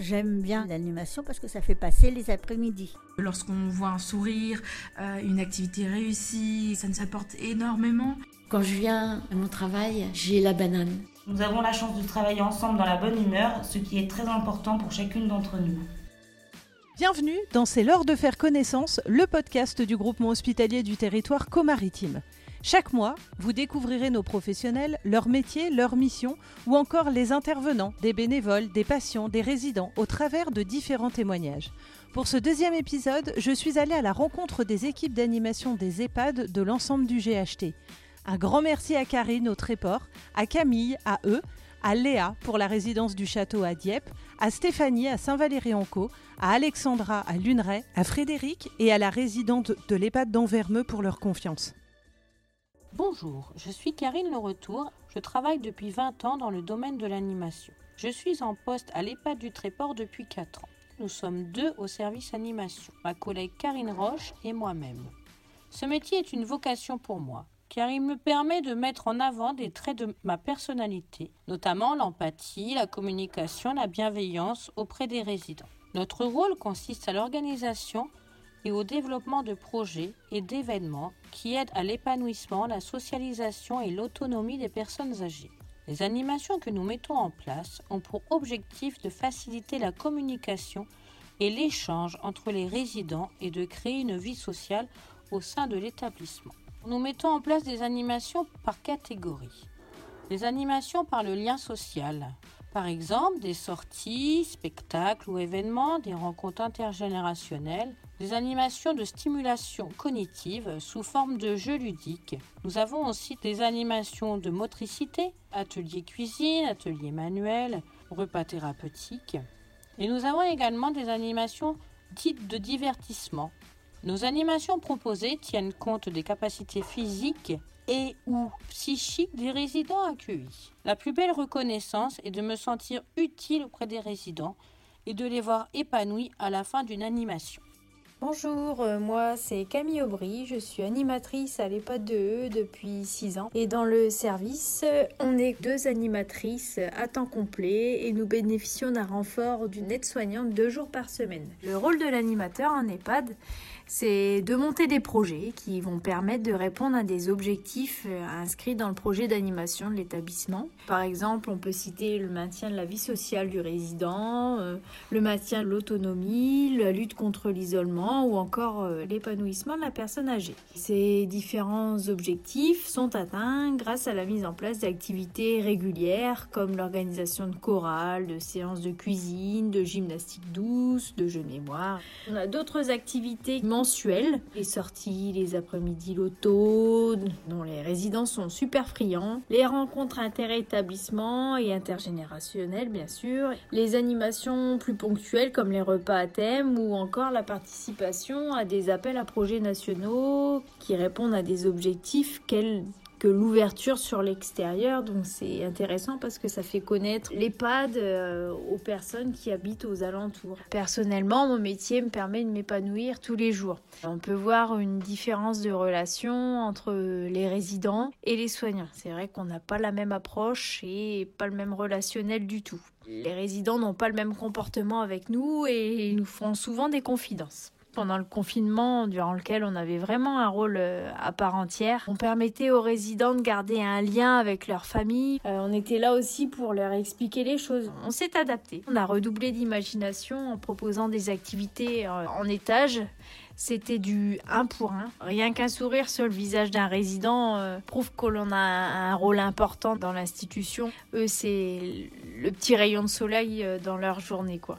J'aime bien l'animation parce que ça fait passer les après-midi. Lorsqu'on voit un sourire, euh, une activité réussie, ça nous apporte énormément. Quand je viens à mon travail, j'ai la banane. Nous avons la chance de travailler ensemble dans la bonne humeur, ce qui est très important pour chacune d'entre nous. Bienvenue dans C'est l'heure de faire connaissance, le podcast du groupement hospitalier du territoire comaritime. Chaque mois, vous découvrirez nos professionnels, leur métier, leur mission, ou encore les intervenants, des bénévoles, des patients, des résidents, au travers de différents témoignages. Pour ce deuxième épisode, je suis allée à la rencontre des équipes d'animation des EHPAD de l'ensemble du GHT. Un grand merci à Karine au Tréport, à Camille, à eux, à Léa pour la résidence du château à Dieppe, à Stéphanie à Saint-Valery-en-Caux, à Alexandra à Luneray, à Frédéric et à la résidente de l'EHPAD d'Anvermeux pour leur confiance. Bonjour, je suis Karine Le Retour. Je travaille depuis 20 ans dans le domaine de l'animation. Je suis en poste à l'EHPAD du Tréport depuis 4 ans. Nous sommes deux au service animation, ma collègue Karine Roche et moi-même. Ce métier est une vocation pour moi, car il me permet de mettre en avant des traits de ma personnalité, notamment l'empathie, la communication, la bienveillance auprès des résidents. Notre rôle consiste à l'organisation et au développement de projets et d'événements qui aident à l'épanouissement, la socialisation et l'autonomie des personnes âgées. Les animations que nous mettons en place ont pour objectif de faciliter la communication et l'échange entre les résidents et de créer une vie sociale au sein de l'établissement. Nous mettons en place des animations par catégorie. Les animations par le lien social, par exemple des sorties, spectacles ou événements, des rencontres intergénérationnelles, des animations de stimulation cognitive sous forme de jeux ludiques. Nous avons aussi des animations de motricité, ateliers cuisine, ateliers manuels, repas thérapeutiques. Et nous avons également des animations dites de divertissement. Nos animations proposées tiennent compte des capacités physiques et ou psychiques des résidents accueillis. La plus belle reconnaissance est de me sentir utile auprès des résidents et de les voir épanouis à la fin d'une animation. Bonjour, euh, moi c'est Camille Aubry, je suis animatrice à l'EHPAD de E depuis 6 ans et dans le service on est deux animatrices à temps complet et nous bénéficions d'un renfort d'une aide-soignante deux jours par semaine. Le rôle de l'animateur en EHPAD c'est de monter des projets qui vont permettre de répondre à des objectifs euh, inscrits dans le projet d'animation de l'établissement. Par exemple, on peut citer le maintien de la vie sociale du résident, euh, le maintien de l'autonomie, la lutte contre l'isolement ou encore euh, l'épanouissement de la personne âgée. Ces différents objectifs sont atteints grâce à la mise en place d'activités régulières comme l'organisation de chorales, de séances de cuisine, de gymnastique douce, de jeux de mémoire. On a d'autres activités les sorties, les après-midi loto, dont les résidents sont super friands, les rencontres inter-établissements et intergénérationnelles bien sûr, les animations plus ponctuelles comme les repas à thème ou encore la participation à des appels à projets nationaux qui répondent à des objectifs qu'elles que l'ouverture sur l'extérieur. Donc c'est intéressant parce que ça fait connaître l'EHPAD euh, aux personnes qui habitent aux alentours. Personnellement, mon métier me permet de m'épanouir tous les jours. On peut voir une différence de relation entre les résidents et les soignants. C'est vrai qu'on n'a pas la même approche et pas le même relationnel du tout. Les résidents n'ont pas le même comportement avec nous et ils nous font souvent des confidences pendant le confinement, durant lequel on avait vraiment un rôle euh, à part entière. On permettait aux résidents de garder un lien avec leur famille. Euh, on était là aussi pour leur expliquer les choses. On s'est adapté. On a redoublé d'imagination en proposant des activités euh, en étage. C'était du un pour un. Rien qu'un sourire sur le visage d'un résident prouve que l'on a un, rôle important dans l'institution. Eux, c'est le petit rayon de soleil dans leur journée, quoi.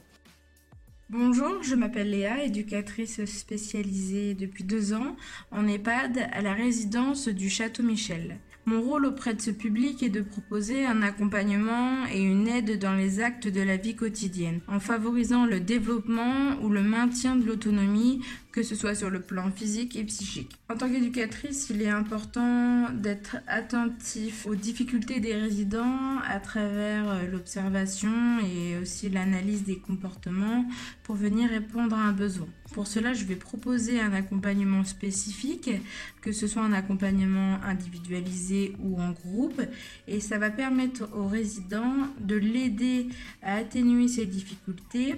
Bonjour, je m'appelle Léa, éducatrice spécialisée depuis deux ans en EHPAD à la résidence du Château Michel. Mon rôle auprès de ce public est de proposer un accompagnement et une aide dans les actes de la vie quotidienne, en favorisant le développement ou le maintien de l'autonomie que ce soit sur le plan physique et psychique. En tant qu'éducatrice, il est important d'être attentif aux difficultés des résidents à travers euh, l'observation et aussi l'analyse des comportements pour venir répondre à un besoin. Pour cela, je vais proposer un accompagnement spécifique, que ce soit un accompagnement individualisé ou en groupe, et ça va permettre aux résidents de l'aider à atténuer ses difficultés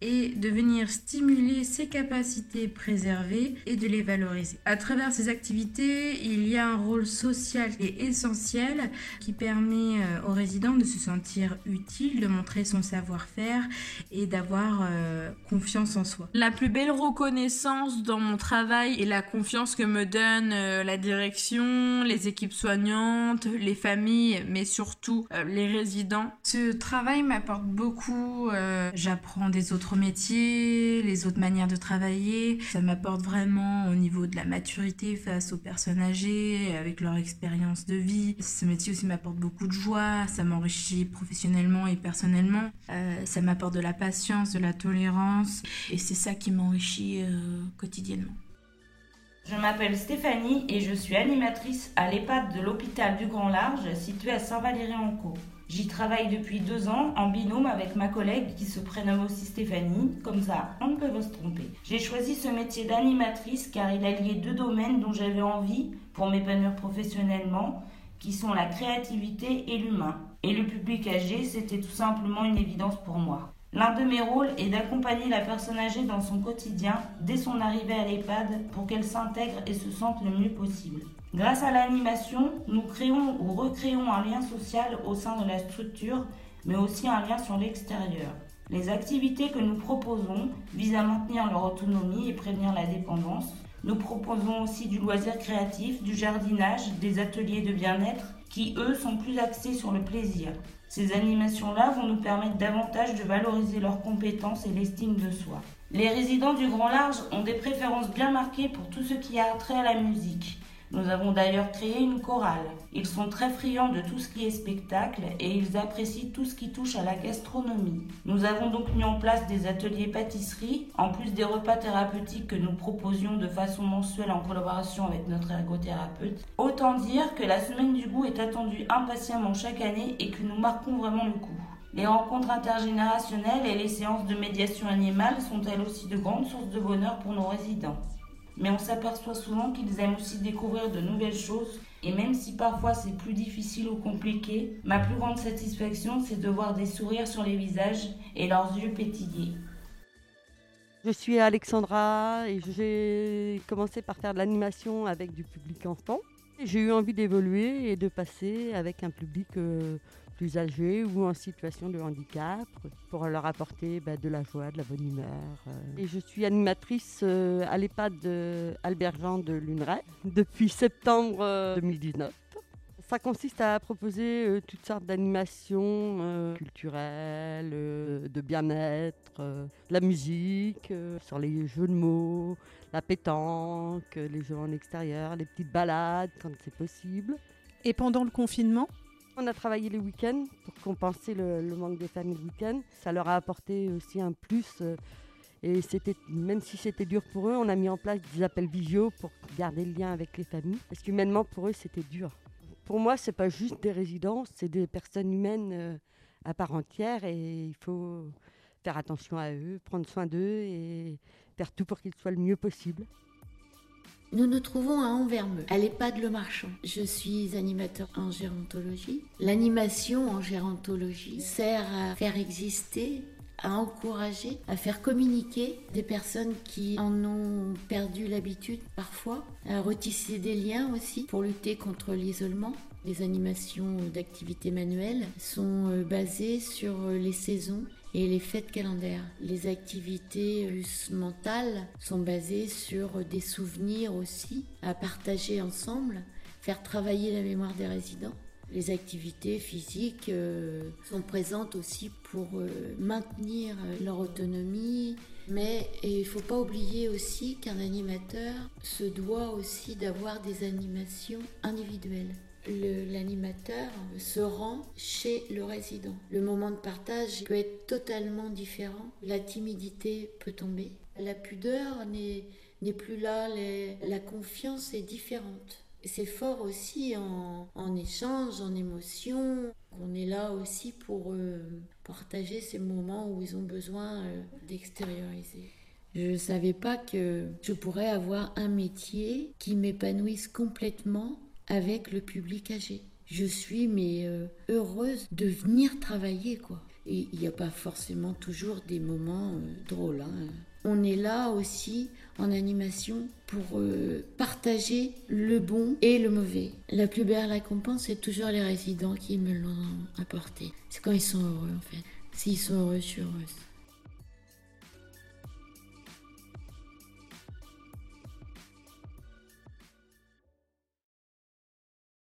et de venir stimuler ses capacités préservées et de les valoriser. À travers ces activités, il y a un rôle social et essentiel qui permet euh, aux résidents de se sentir utile, de montrer son savoir-faire et d'avoir euh, confiance en soi. La plus belle reconnaissance dans mon travail est la confiance que me donne euh, la direction, les équipes soignantes, les familles, mais surtout les résidents. Ce travail m'apporte beaucoup. J'apprends des autres métiers, les autres manières de travailler. Ça m'apporte vraiment au niveau de la maturité face aux personnes âgées, avec leur expérience de vie. Ce métier aussi m'apporte beaucoup de joie, ça m'enrichit professionnellement et personnellement. Euh, ça m'apporte de la patience, de la tolérance, et c'est ça qui m'enrichit euh, quotidiennement. Je m'appelle Stéphanie et je suis animatrice à l'EHPAD de l'hôpital du Grand Large situé à Saint-Valéry-en-Caux. J'y travaille depuis deux ans en binôme avec ma collègue qui se prénomme aussi Stéphanie, comme ça on ne peut pas se tromper. J'ai choisi ce métier d'animatrice car il a lié deux domaines dont j'avais envie pour m'épanouir professionnellement, qui sont la créativité et l'humain. Et le public âgé, c'était tout simplement une évidence pour moi. L'un de mes rôles est d'accompagner la personne âgée dans son quotidien dès son arrivée à l'EHPAD pour qu'elle s'intègre et se sente le mieux possible. Grâce à l'animation, nous créons ou recréons un lien social au sein de la structure, mais aussi un lien sur l'extérieur. Les activités que nous proposons visent à maintenir leur autonomie et prévenir la dépendance. Nous proposons aussi du loisir créatif, du jardinage, des ateliers de bien-être qui, eux, sont plus axés sur le plaisir. Ces animations-là vont nous permettre davantage de valoriser leurs compétences et l'estime de soi. Les résidents du Grand Large ont des préférences bien marquées pour tout ce qui a trait à la musique. Nous avons d'ailleurs créé une chorale. Ils sont très friands de tout ce qui est spectacle et ils apprécient tout ce qui touche à la gastronomie. Nous avons donc mis en place des ateliers pâtisserie, en plus des repas thérapeutiques que nous proposions de façon mensuelle en collaboration avec notre ergothérapeute. Autant dire que la semaine du goût est attendue impatiemment chaque année et que nous marquons vraiment le coup. Les rencontres intergénérationnelles et les séances de médiation animale sont elles aussi de grandes sources de bonheur pour nos résidents mais on s'aperçoit souvent qu'ils aiment aussi découvrir de nouvelles choses. Et même si parfois c'est plus difficile ou compliqué, ma plus grande satisfaction c'est de voir des sourires sur les visages et leurs yeux pétiller. Je suis Alexandra et j'ai commencé par faire de l'animation avec du public enfant. J'ai eu envie d'évoluer et de passer avec un public euh, plus âgés ou en situation de handicap pour leur apporter bah, de la joie, de la bonne humeur. Euh. Et je suis animatrice euh, à l'EHPAD Albert Jean de Luneray depuis septembre 2019. Euh, Ça consiste à proposer toutes sortes d'animations culturelles, de bien-être, de la musique, sur les jeux de mots, la pétanque, les jeux en extérieur, les petites balades quand c'est possible. Et pendant le confinement? On a travaillé les week-ends pour compenser le, manque des familles le week-end. Ça leur a apporté aussi un plus. Euh, et c'était, même si c'était dur pour eux, on a mis en place des appels visio pour garder le lien avec les familles. Parce qu'humainement, pour eux, c'était dur. Pour moi, c'est pas juste des résidents, c'est des personnes humaines euh, à part entière et il faut faire attention à eux, prendre soin d'eux et faire tout pour qu'ils soient le mieux possible. Nous nous trouvons à Anvermeux, à l'EHPAD Le Marchand. Je suis animateur en gérontologie. L'animation en gérontologie sert à faire exister à encourager, à faire communiquer des personnes qui en ont perdu l'habitude parfois, à retisser des liens aussi pour lutter contre l'isolement. Les animations d'activités manuelles sont euh, basées sur euh, les saisons et les fêtes calendaires. Les activités mentales sont basées sur des souvenirs aussi à partager ensemble, faire travailler la mémoire des résidents. Les activités physiques euh, sont présentes aussi pour euh, maintenir leur autonomie, mais il ne faut pas oublier aussi qu'un animateur se doit aussi d'avoir des animations individuelles l'animateur se rend chez le résident. Le moment de partage peut être totalement différent. La timidité peut tomber. La pudeur n'est plus là, la confiance est différente. C'est fort aussi en, échange, en émotion. On est là aussi pour euh, partager ces moments où ils ont besoin euh, d'extérioriser. Je ne savais pas que je pourrais avoir un métier qui m'épanouisse complètement avec le public âgé. Je suis mais euh, heureuse de venir travailler quoi. Et il n'y a pas forcément toujours des moments drôles. Hein. On est là aussi en animation pour euh, partager le bon et le mauvais. La plus belle récompense, c'est toujours les résidents qui me l'ont apporté. C'est quand ils sont heureux en fait. S'ils sont heureux, je suis heureuse.